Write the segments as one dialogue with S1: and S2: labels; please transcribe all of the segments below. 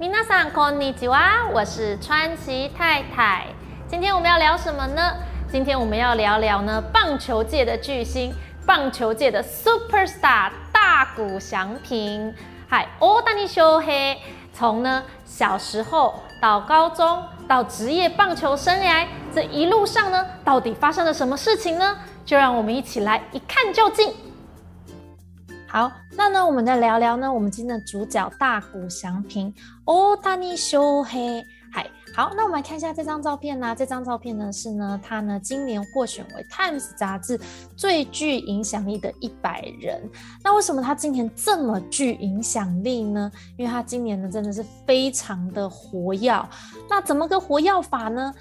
S1: 皆さんこんにちは，我是川崎太太。今天我们要聊什么呢？今天我们要聊聊呢棒球界的巨星，棒球界的 super star 大谷翔平。嗨，大谷翔平，从呢小时候到高中到职业棒球生涯，这一路上呢，到底发生了什么事情呢？就让我们一起来一看究竟。好， 那呢，我们再聊聊呢，我们今天的主角大谷翔平哦，大尼·修·黑。嗨，好，那我们来看一下这张照片呢。这张照片呢是呢，他呢今年获选为《Times》杂志最具影响力的一百人。那为什么他今年这么具影响力呢？因为他今年呢真的是非常的活跃。那怎么个活跃法呢？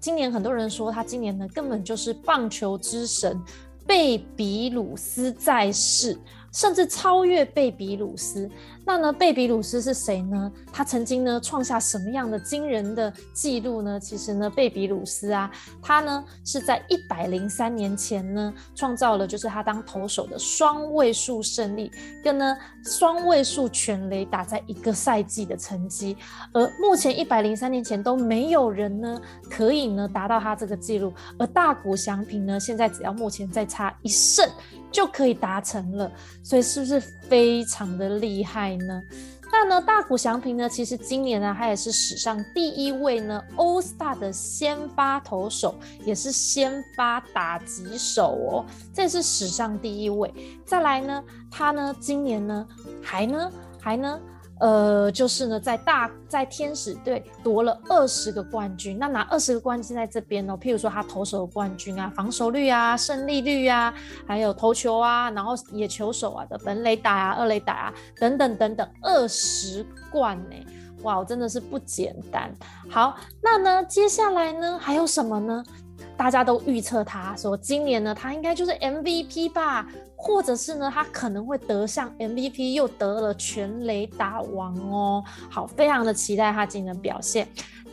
S1: 今年很多人说他今年呢根本就是棒球之神贝比鲁斯在世。甚至超越贝比鲁斯。那呢，贝比鲁斯是谁呢？他曾经呢创下什么样的惊人的记录呢？其实呢，贝比鲁斯啊，他呢是在一百零三年前呢创造了，就是他当投手的双位数胜利跟呢双位数全垒打在一个赛季的成绩。而目前一百零三年前都没有人呢可以呢达到他这个记录。而大谷翔平呢，现在只要目前再差一胜。就可以达成了，所以是不是非常的厉害呢？那呢，大谷翔平呢，其实今年呢，他也是史上第一位呢，All Star 的先发投手，也是先发打击手哦，这是史上第一位。再来呢，他呢，今年呢，还呢，还呢。呃，就是呢，在大在天使队夺了二十个冠军，那拿二十个冠军在这边哦，譬如说他投手的冠军啊，防守率啊，胜利率啊，还有投球啊，然后野球手啊的本垒打啊、二垒打啊等等等等，二十冠呢，哇，真的是不简单。好，那呢，接下来呢，还有什么呢？大家都预测他说，今年呢，他应该就是 MVP 吧，或者是呢，他可能会得上 MVP，又得了全雷打王哦。好，非常的期待他今年的表现。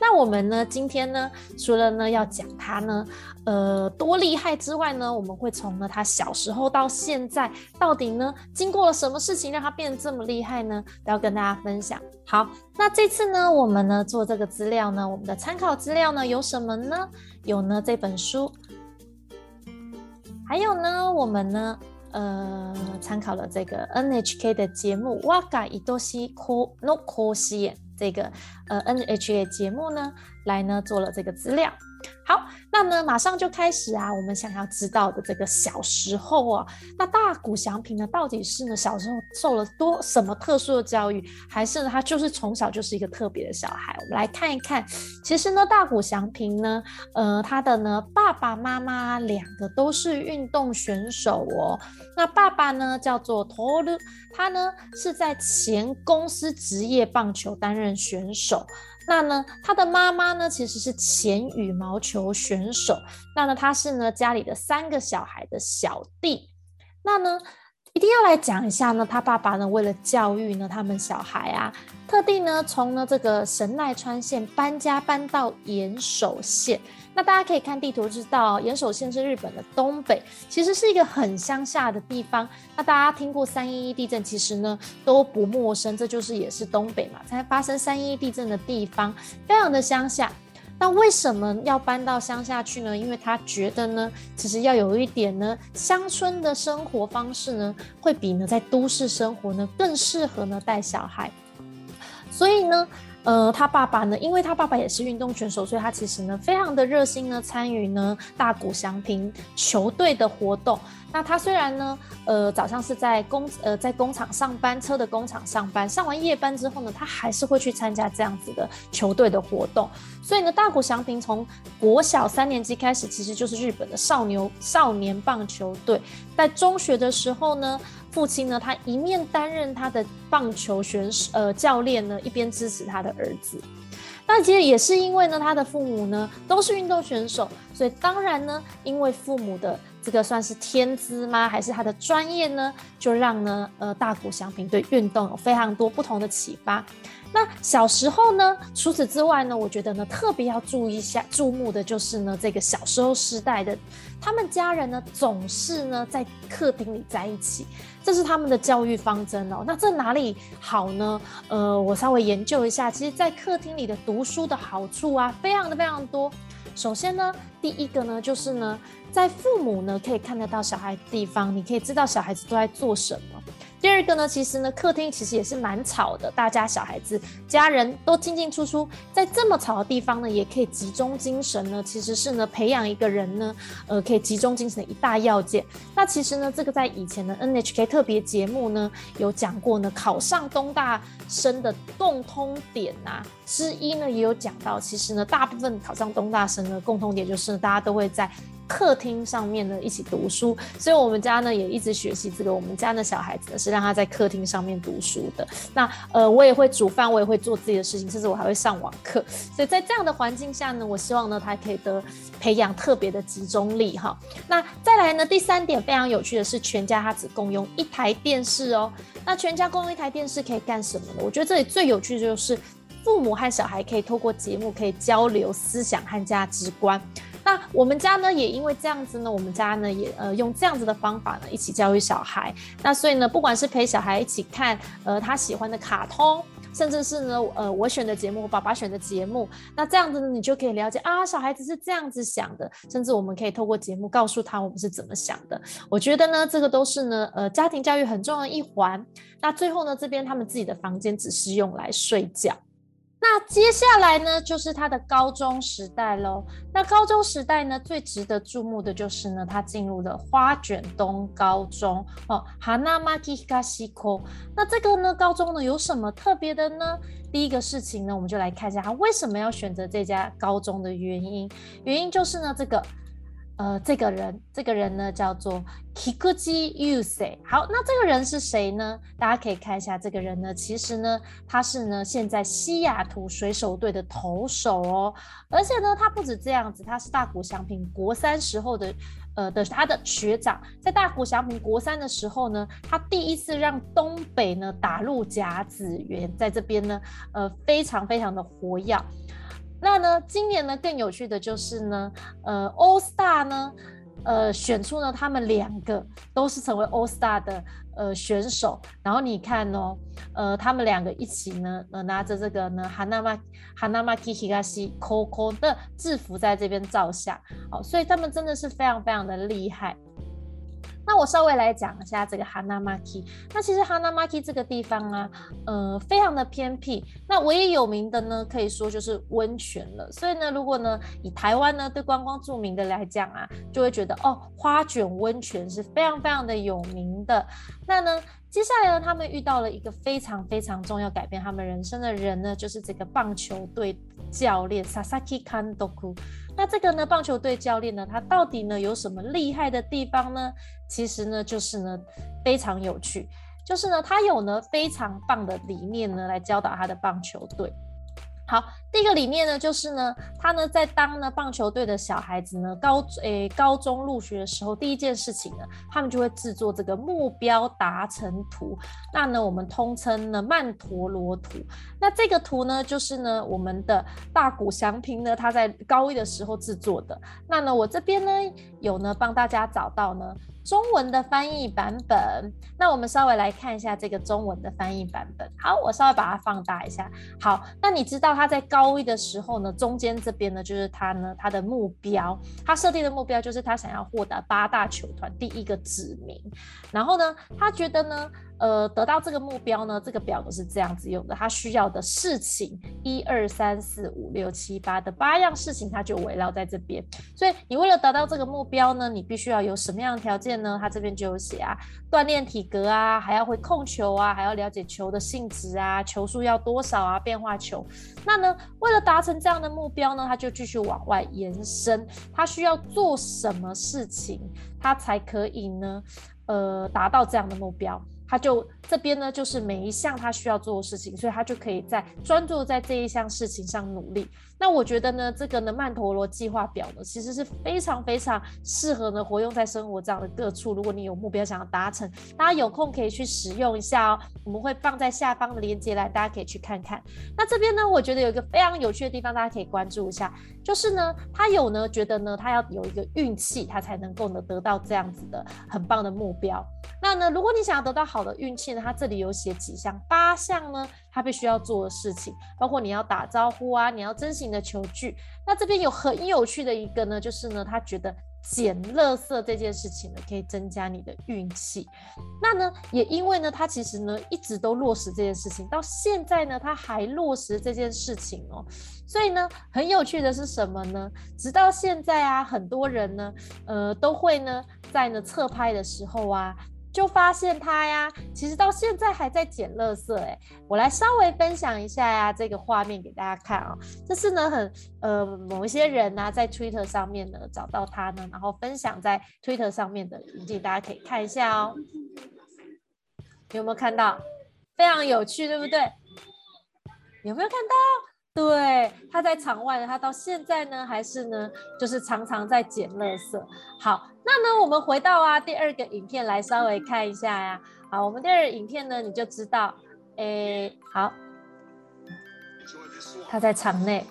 S1: 那我们呢，今天呢，除了呢要讲他呢，呃，多厉害之外呢，我们会从呢他小时候到现在，到底呢经过了什么事情让他变得这么厉害呢？都要跟大家分享。好，那这次呢，我们呢做这个资料呢，我们的参考资料呢有什么呢？有呢这本书，还有呢，我们呢，呃，参考了这个 NHK 的节目《哇嘎伊多西科诺科西演》。这个呃 NHA 节目呢，来呢做了这个资料。好，那呢马上就开始啊，我们想要知道的这个小时候啊，那大谷翔平呢到底是呢小时候受了多什么特殊的教育，还是呢他就是从小就是一个特别的小孩？我们来看一看，其实呢大谷翔平呢，呃他的呢爸爸妈妈两个都是运动选手哦。那爸爸呢叫做托鲁，他呢是在前公司职业棒球担任选手。那呢，他的妈妈呢，其实是前羽毛球选手。那呢，他是呢家里的三个小孩的小弟。那呢，一定要来讲一下呢，他爸爸呢为了教育呢他们小孩啊，特地呢从呢这个神奈川县搬家搬到岩手县。那大家可以看地图知道，岩手县是日本的东北，其实是一个很乡下的地方。那大家听过三一一地震，其实呢都不陌生，这就是也是东北嘛，才发生三一一地震的地方，非常的乡下。那为什么要搬到乡下去呢？因为他觉得呢，其实要有一点呢乡村的生活方式呢，会比呢在都市生活呢更适合呢带小孩，所以呢。呃，他爸爸呢，因为他爸爸也是运动选手，所以他其实呢非常的热心呢，参与呢大谷翔平球队的活动。那他虽然呢，呃，早上是在工呃在工厂上班，车的工厂上班，上完夜班之后呢，他还是会去参加这样子的球队的活动。所以呢，大谷翔平从国小三年级开始，其实就是日本的少牛少年棒球队。在中学的时候呢，父亲呢，他一面担任他的棒球选手呃教练呢，一边支持他的儿子。那其实也是因为呢，他的父母呢都是运动选手，所以当然呢，因为父母的这个算是天资吗？还是他的专业呢？就让呢，呃，大谷翔平对运动有非常多不同的启发。那小时候呢，除此之外呢，我觉得呢，特别要注意一下、注目的就是呢，这个小时候时代的他们家人呢，总是呢在客厅里在一起，这是他们的教育方针哦。那这哪里好呢？呃，我稍微研究一下，其实，在客厅里的读书的好处啊，非常的非常多。首先呢，第一个呢，就是呢，在父母呢可以看得到小孩的地方，你可以知道小孩子都在做什么。第二个呢，其实呢，客厅其实也是蛮吵的，大家小孩子、家人都进进出出，在这么吵的地方呢，也可以集中精神呢，其实是呢，培养一个人呢，呃，可以集中精神的一大要件。那其实呢，这个在以前的 NHK 特别节目呢，有讲过呢，考上东大生的共通点呐之一呢，也有讲到，其实呢，大部分考上东大生的共通点就是大家都会在。客厅上面呢，一起读书，所以我们家呢也一直学习这个。我们家的小孩子呢是让他在客厅上面读书的。那呃，我也会煮饭，我也会做自己的事情，甚至我还会上网课。所以在这样的环境下呢，我希望呢他可以得培养特别的集中力哈。那再来呢，第三点非常有趣的是，全家他只共用一台电视哦。那全家共用一台电视可以干什么呢？我觉得这里最有趣的就是父母和小孩可以透过节目可以交流思想和价值观。那我们家呢，也因为这样子呢，我们家呢也呃用这样子的方法呢，一起教育小孩。那所以呢，不管是陪小孩一起看呃他喜欢的卡通，甚至是呢呃我选的节目，爸爸选的节目，那这样子呢，你就可以了解啊，小孩子是这样子想的。甚至我们可以透过节目告诉他我们是怎么想的。我觉得呢，这个都是呢呃家庭教育很重要的一环。那最后呢，这边他们自己的房间只是用来睡觉。那接下来呢，就是他的高中时代喽。那高中时代呢，最值得注目的就是呢，他进入了花卷东高中哦，hana maki hikasiko。那这个呢，高中呢有什么特别的呢？第一个事情呢，我们就来看一下他为什么要选择这家高中的原因。原因就是呢，这个。呃，这个人，这个人呢叫做 Kikuji Yusei。好，那这个人是谁呢？大家可以看一下，这个人呢，其实呢，他是呢现在西雅图水手队的投手哦。而且呢，他不止这样子，他是大谷翔平国三时候的，呃的他的学长。在大谷翔平国三的时候呢，他第一次让东北呢打入甲子园，在这边呢，呃，非常非常的活跃。那呢，今年呢更有趣的就是呢，呃，All Star 呢，呃，选出呢他们两个都是成为 All Star 的呃选手，然后你看哦，呃，他们两个一起呢，呃，拿着这个呢，Hanama Hanamaki Higashi Koko 的制服在这边照相，好，所以他们真的是非常非常的厉害。那我稍微来讲一下这个 Hanamaki。那其实 Hanamaki 这个地方啊，呃，非常的偏僻。那唯一有名的呢，可以说就是温泉了。所以呢，如果呢以台湾呢对观光著名的来讲啊，就会觉得哦，花卷温泉是非常非常的有名的。那呢，接下来呢，他们遇到了一个非常非常重要改变他们人生的人呢，就是这个棒球队教练 Sasaki Kandoku。那这个呢，棒球队教练呢，他到底呢有什么厉害的地方呢？其实呢，就是呢非常有趣，就是呢他有呢非常棒的理念呢来教导他的棒球队。好，第一个理念呢，就是呢，他呢在当呢棒球队的小孩子呢高诶高中入学的时候，第一件事情呢，他们就会制作这个目标达成图，那呢我们通称呢曼陀罗图。那这个图呢，就是呢我们的大谷祥平呢他在高一的时候制作的。那呢我这边呢有呢帮大家找到呢。中文的翻译版本，那我们稍微来看一下这个中文的翻译版本。好，我稍微把它放大一下。好，那你知道他在高高一的时候呢，中间这边呢就是他呢他的目标，他设定的目标就是他想要获得八大球团第一个指名。然后呢，他觉得呢。呃，得到这个目标呢，这个表格是这样子用的。他需要的事情，一二三四五六七八的八样事情，它就围绕在这边。所以你为了达到这个目标呢，你必须要有什么样的条件呢？他这边就有写啊，锻炼体格啊，还要会控球啊，还要了解球的性质啊，球数要多少啊，变化球。那呢，为了达成这样的目标呢，他就继续往外延伸，他需要做什么事情，他才可以呢？呃，达到这样的目标。他就这边呢，就是每一项他需要做的事情，所以他就可以在专注在这一项事情上努力。那我觉得呢，这个呢曼陀罗计划表呢，其实是非常非常适合呢活用在生活这样的各处。如果你有目标想要达成，大家有空可以去使用一下哦。我们会放在下方的链接来，大家可以去看看。那这边呢，我觉得有一个非常有趣的地方，大家可以关注一下，就是呢，他有呢觉得呢，他要有一个运气，他才能够呢得到这样子的很棒的目标。那呢，如果你想要得到好的运气呢，他这里有写几项，八项呢，他必须要做的事情，包括你要打招呼啊，你要真心的求聚。那这边有很有趣的一个呢，就是呢，他觉得捡垃圾这件事情呢，可以增加你的运气。那呢，也因为呢，他其实呢一直都落实这件事情，到现在呢，他还落实这件事情哦。所以呢，很有趣的是什么呢？直到现在啊，很多人呢，呃，都会呢，在呢侧拍的时候啊。就发现他呀，其实到现在还在捡垃圾哎，我来稍微分享一下呀，这个画面给大家看啊，这是呢很呃某一些人呢在 Twitter 上面呢找到他呢，然后分享在 Twitter 上面的影片，大家可以看一下哦，有没有看到？非常有趣，对不对？有没有看到？对，他在场外呢，他到现在呢还是呢，就是常常在捡垃圾。好，那呢我们回到啊第二个影片来稍微看一下呀。好，我们第二个影片呢你就知道，哎，好，他在场内，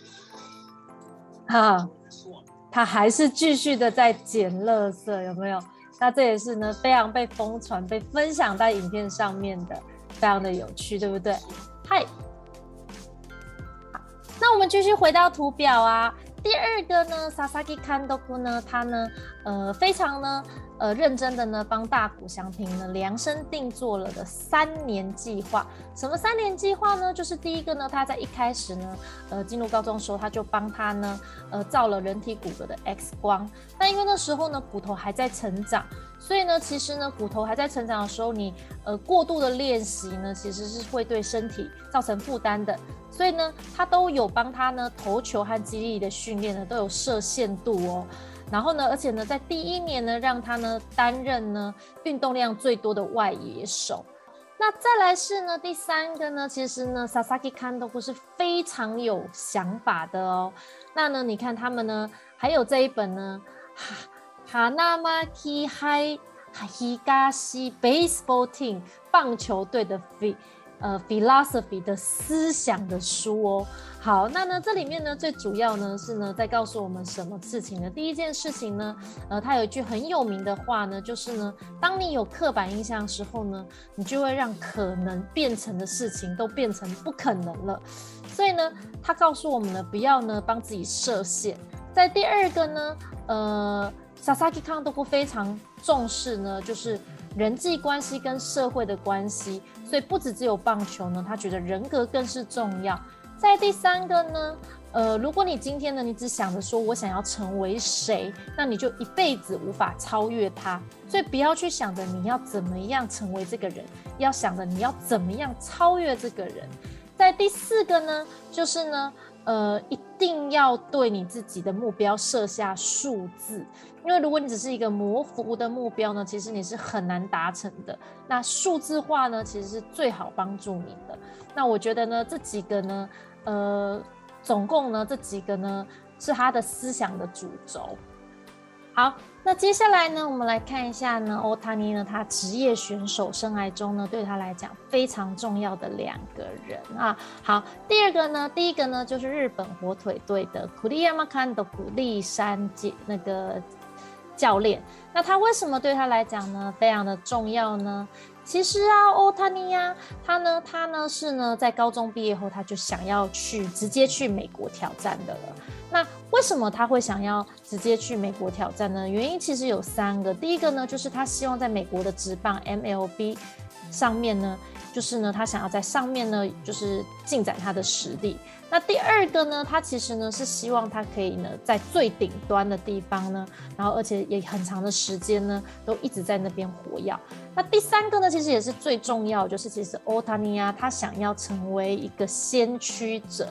S1: 好，他还是继续的在捡垃圾，有没有？那这也是呢非常被疯传、被分享在影片上面的，非常的有趣，对不对？嗨。那我们继续回到图表啊，第二个呢，Sasaki Kandoku 呢，他呢，呃，非常呢。呃，认真的呢，帮大谷翔平呢量身定做了的三年计划。什么三年计划呢？就是第一个呢，他在一开始呢，呃，进入高中的时候，他就帮他呢，呃，造了人体骨骼的 X 光。那因为那时候呢，骨头还在成长，所以呢，其实呢，骨头还在成长的时候，你呃过度的练习呢，其实是会对身体造成负担的。所以呢，他都有帮他呢投球和肌力的训练呢，都有设限度哦。然后呢，而且呢，在第一年呢，让他呢担任呢运动量最多的外野手。那再来是呢，第三个呢，其实呢，Sasaki Kando 是非常有想法的哦。那呢，你看他们呢，还有这一本呢，哈哈纳马基海希加西 Baseball Team 棒球队的 fit。呃，philosophy 的思想的书哦。好，那呢，这里面呢，最主要呢是呢，在告诉我们什么事情呢？第一件事情呢，呃，它有一句很有名的话呢，就是呢，当你有刻板印象的时候呢，你就会让可能变成的事情都变成不可能了。所以呢，他告诉我们呢，不要呢帮自己设限。在第二个呢，呃，Sasaki k a n d o 非常重视呢，就是人际关系跟社会的关系。所以不止只有棒球呢，他觉得人格更是重要。在第三个呢，呃，如果你今天呢，你只想着说我想要成为谁，那你就一辈子无法超越他。所以不要去想着你要怎么样成为这个人，要想着你要怎么样超越这个人。在第四个呢，就是呢。呃，一一定要对你自己的目标设下数字，因为如果你只是一个模糊的目标呢，其实你是很难达成的。那数字化呢，其实是最好帮助你的。那我觉得呢，这几个呢，呃，总共呢，这几个呢，是他的思想的主轴。好，那接下来呢，我们来看一下呢，欧塔尼呢，他职业选手生涯中呢，对他来讲非常重要的两个人啊。好，第二个呢，第一个呢，就是日本火腿队的古利亚马坎的古利山姐那个教练。那他为什么对他来讲呢，非常的重要呢？其实啊，欧塔尼呀，他呢，他呢是呢，在高中毕业后，他就想要去直接去美国挑战的了。为什么他会想要直接去美国挑战呢？原因其实有三个。第一个呢，就是他希望在美国的职棒 MLB 上面呢，就是呢，他想要在上面呢，就是进展他的实力。那第二个呢，他其实呢是希望他可以呢在最顶端的地方呢，然后而且也很长的时间呢都一直在那边活跃。那第三个呢，其实也是最重要，就是其实欧塔尼亚他想要成为一个先驱者。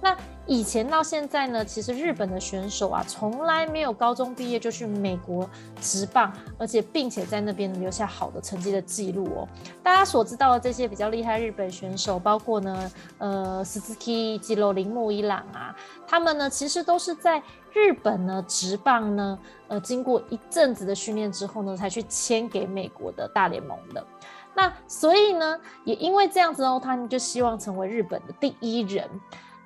S1: 那以前到现在呢，其实日本的选手啊，从来没有高中毕业就去美国职棒，而且并且在那边留下好的成绩的记录哦。大家所知道的这些比较厉害日本选手，包括呢，呃，斯兹基、吉罗铃木一朗啊，他们呢其实都是在日本呢职棒呢，呃，经过一阵子的训练之后呢，才去签给美国的大联盟的。那所以呢，也因为这样子哦，他们就希望成为日本的第一人。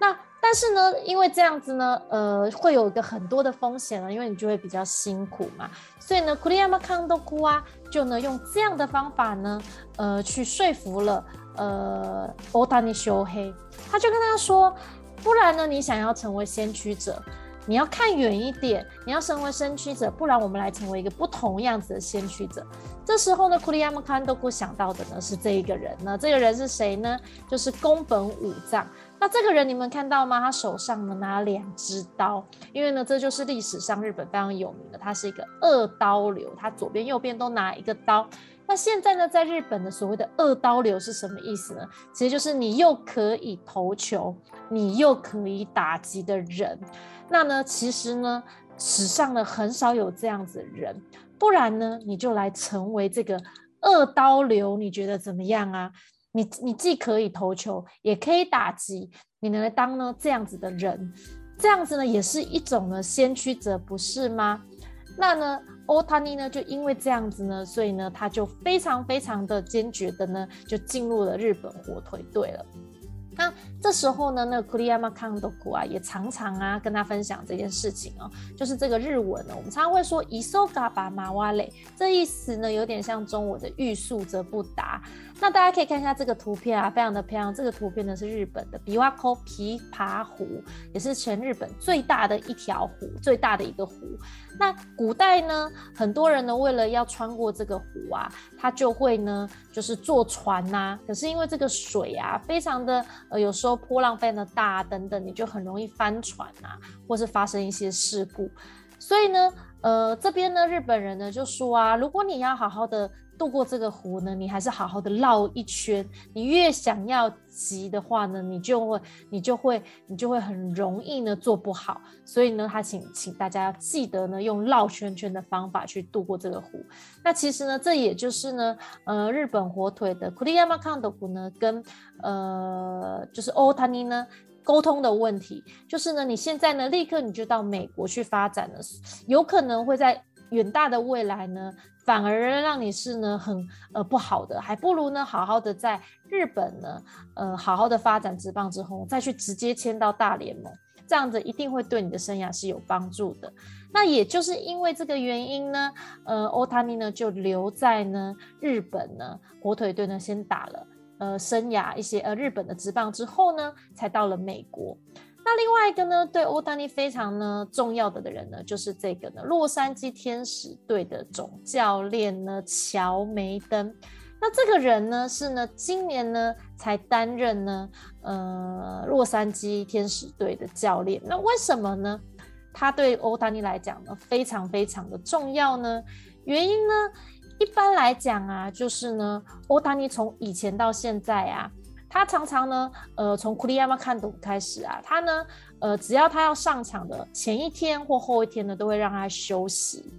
S1: 那但是呢，因为这样子呢，呃，会有一个很多的风险了，因为你就会比较辛苦嘛。所以呢，库里亚马康多库啊，就呢用这样的方法呢，呃，去说服了呃欧达尼修黑，他就跟他说，不然呢，你想要成为先驱者，你要看远一点，你要成为先驱者，不然我们来成为一个不同样子的先驱者。这时候呢，库里亚马康多库想到的呢是这一个人呢，这个人是谁呢？就是宫本武藏。那这个人你们看到吗？他手上呢拿两只刀，因为呢这就是历史上日本非常有名的，他是一个二刀流，他左边右边都拿一个刀。那现在呢，在日本的所谓的二刀流是什么意思呢？其实就是你又可以投球，你又可以打击的人。那呢，其实呢，史上呢很少有这样子的人，不然呢，你就来成为这个二刀流，你觉得怎么样啊？你你既可以投球，也可以打击，你能来当呢这样子的人，这样子呢也是一种呢先驱者，不是吗？那呢，欧塔尼呢就因为这样子呢，所以呢他就非常非常的坚决的呢就进入了日本火腿队了。那这时候呢，那库里亚马康多古啊，也常常啊跟他分享这件事情哦，就是这个日文呢，我们常常会说伊索嘎巴马瓦雷，这意思呢有点像中文的欲速则不达。那大家可以看一下这个图片啊，非常的漂亮。这个图片呢是日本的比瓦口琵琶湖，也是全日本最大的一条湖，最大的一个湖。那古代呢，很多人呢为了要穿过这个湖啊，他就会呢就是坐船呐。可是因为这个水啊，非常的呃，有时候波浪非常大等等，你就很容易翻船啊，或是发生一些事故。所以呢，呃，这边呢日本人呢就说啊，如果你要好好的。渡过这个湖呢，你还是好好的绕一圈。你越想要急的话呢，你就会，你就会，你就会很容易呢做不好。所以呢，他请请大家要记得呢，用绕圈圈的方法去渡过这个湖。那其实呢，这也就是呢，呃，日本火腿的库里亚马康的湖呢，跟呃，就是欧塔尼呢沟通的问题，就是呢，你现在呢，立刻你就到美国去发展了，有可能会在远大的未来呢。反而让你是呢很呃不好的，还不如呢好好的在日本呢呃好好的发展职棒之后，再去直接签到大联盟，这样子一定会对你的生涯是有帮助的。那也就是因为这个原因呢，呃，欧塔尼呢就留在呢日本呢火腿队呢先打了呃生涯一些呃日本的职棒之后呢，才到了美国。那另外一个呢，对欧丹尼非常呢重要的的人呢，就是这个呢，洛杉矶天使队的总教练呢，乔梅登。那这个人呢，是呢今年呢才担任呢，呃，洛杉矶天使队的教练。那为什么呢？他对欧丹尼来讲呢，非常非常的重要呢？原因呢，一般来讲啊，就是呢，欧丹尼从以前到现在啊。他常常呢，呃，从库里亚马看懂开始啊，他呢，呃，只要他要上场的前一天或后一天呢，都会让他休息。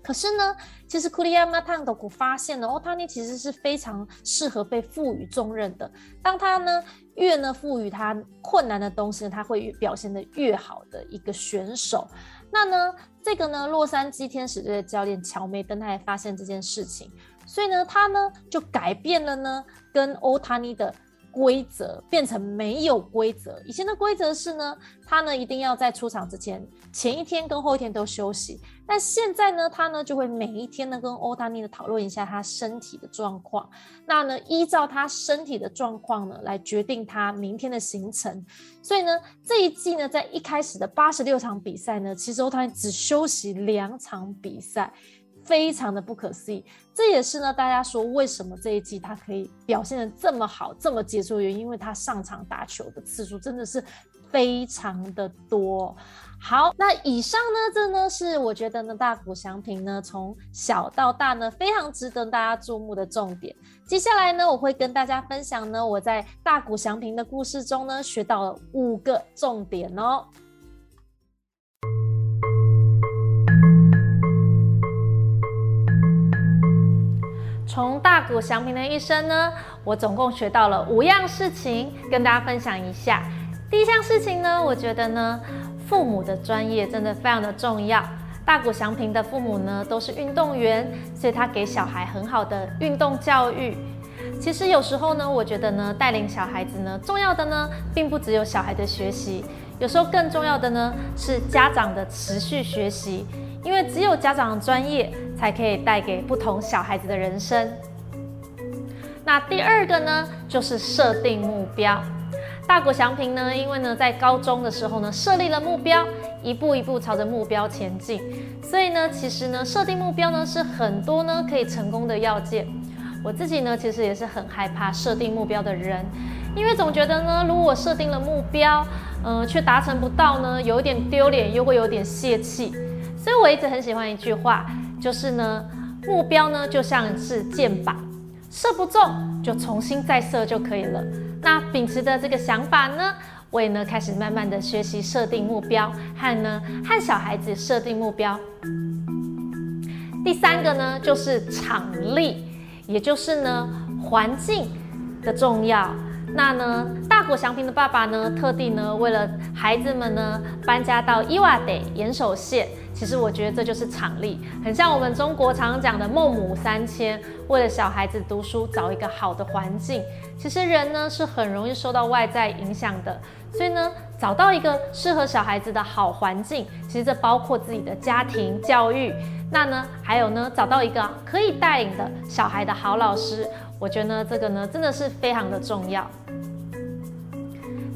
S1: 可是呢，其实库里亚马看懂发现呢，欧塔尼其实是非常适合被赋予重任的。当他呢越呢赋予他困难的东西呢，他会表现的越好的一个选手。那呢，这个呢，洛杉矶天使队的教练乔梅登他也发现这件事情，所以呢，他呢就改变了呢跟欧塔尼的。规则变成没有规则。以前的规则是呢，他呢一定要在出场之前前一天跟后一天都休息。但现在呢，他呢就会每一天呢跟欧达尼的讨论一下他身体的状况。那呢，依照他身体的状况呢来决定他明天的行程。所以呢，这一季呢在一开始的八十六场比赛呢，其实欧达尼只休息两场比赛。非常的不可思议，这也是呢，大家说为什么这一季他可以表现的这么好，这么杰出的原因，因为他上场打球的次数真的是非常的多。好，那以上呢，这呢是我觉得呢大谷祥平呢从小到大呢非常值得大家注目的重点。接下来呢，我会跟大家分享呢我在大谷祥平的故事中呢学到了五个重点哦。从大谷祥平的一生呢，我总共学到了五样事情，跟大家分享一下。第一项事情呢，我觉得呢。父母的专业真的非常的重要。大谷祥平的父母呢都是运动员，所以他给小孩很好的运动教育。其实有时候呢，我觉得呢，带领小孩子呢，重要的呢，并不只有小孩的学习，有时候更重要的呢，是家长的持续学习。因为只有家长的专业，才可以带给不同小孩子的人生。那第二个呢，就是设定目标。大谷祥平呢，因为呢在高中的时候呢设立了目标，一步一步朝着目标前进，所以呢其实呢设定目标呢是很多呢可以成功的要件。我自己呢其实也是很害怕设定目标的人，因为总觉得呢如果设定了目标，嗯却达成不到呢，有点丢脸，又会有点泄气。所以我一直很喜欢一句话，就是呢目标呢就像是箭靶，射不中就重新再射就可以了。那秉持的这个想法呢，我也呢开始慢慢的学习设定目标，和呢和小孩子设定目标。第三个呢就是场力，也就是呢环境的重要。那呢大国祥平的爸爸呢特地呢为了孩子们呢搬家到伊瓦得岩手县。其实我觉得这就是场力，很像我们中国常常讲的孟母三迁，为了小孩子读书找一个好的环境。其实人呢是很容易受到外在影响的，所以呢找到一个适合小孩子的好环境，其实这包括自己的家庭教育，那呢还有呢找到一个可以带领的小孩的好老师，我觉得呢这个呢真的是非常的重要。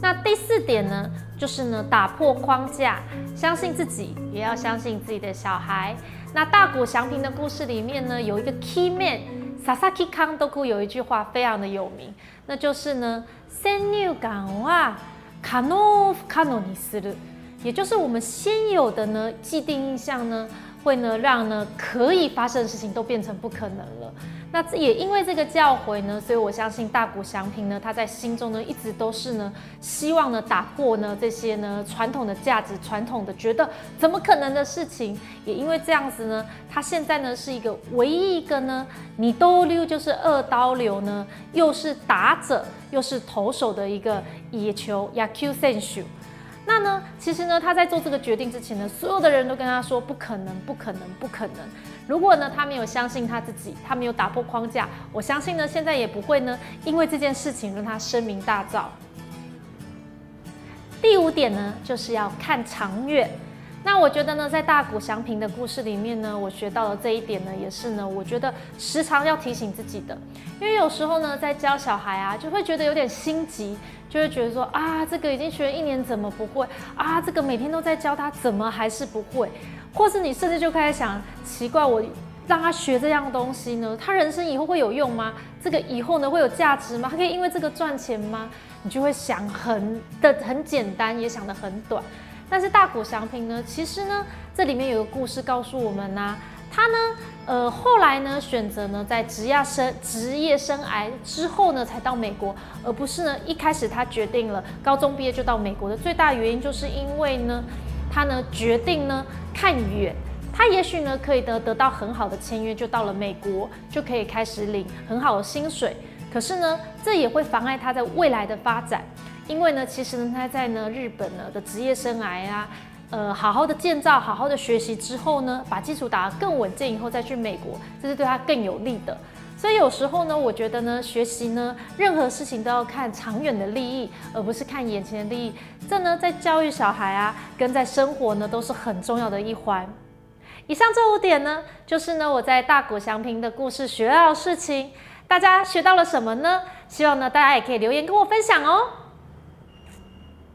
S1: 那第四点呢，就是呢打破框架，相信自己，也要相信自己的小孩。那大谷祥平的故事里面呢，有一个 key man Sasaki Kandoku 有一句话非常的有名，那就是呢先入感は可能不可能にする，也就是我们先有的呢既定印象呢。会呢让呢可以发生的事情都变成不可能了。 那也因为这个教诲呢，所以我相信大谷祥平呢，他在心中呢一直都是呢希望呢打破呢这些呢传统的价值、传统的觉得怎么可能的事情。也因为这样子呢，他现在呢是一个唯一一个呢你都溜就是二刀流呢，又是打者又是投手的一个野球 Yaku 选手。那呢？其实呢，他在做这个决定之前呢，所有的人都跟他说不可能，不可能，不可能。如果呢，他没有相信他自己，他没有打破框架，我相信呢，现在也不会呢，因为这件事情让他声名大噪。第五点呢，就是要看长远。那我觉得呢，在大谷祥平的故事里面呢，我学到了这一点呢，也是呢，我觉得时常要提醒自己的，因为有时候呢，在教小孩啊，就会觉得有点心急，就会觉得说啊，这个已经学了一年，怎么不会啊？这个每天都在教他，怎么还是不会？或是你甚至就开始想，奇怪，我让他学这样东西呢，他人生以后会有用吗？这个以后呢会有价值吗？他可以因为这个赚钱吗？你就会想很的很简单，也想得很短。但是大谷祥平呢，其实呢，这里面有个故事告诉我们呢，他呢，呃，后来呢，选择呢，在职业生职业生涯之后呢，才到美国，而不是呢，一开始他决定了高中毕业就到美国的最大原因，就是因为呢，他呢决定呢看远，他也许呢可以得得到很好的签约，就到了美国，就可以开始领很好的薪水，可是呢，这也会妨碍他在未来的发展。因为呢，其实呢，他在呢日本呢的职业生涯啊，呃，好好的建造、好好的学习之后呢，把基础打得更稳健以后再去美国，这是对他更有利的。所以有时候呢，我觉得呢，学习呢，任何事情都要看长远的利益，而不是看眼前的利益。这呢，在教育小孩啊，跟在生活呢，都是很重要的一环。以上这五点呢，就是呢我在大谷祥平的故事学到的事情。大家学到了什么呢？希望呢大家也可以留言跟我分享哦。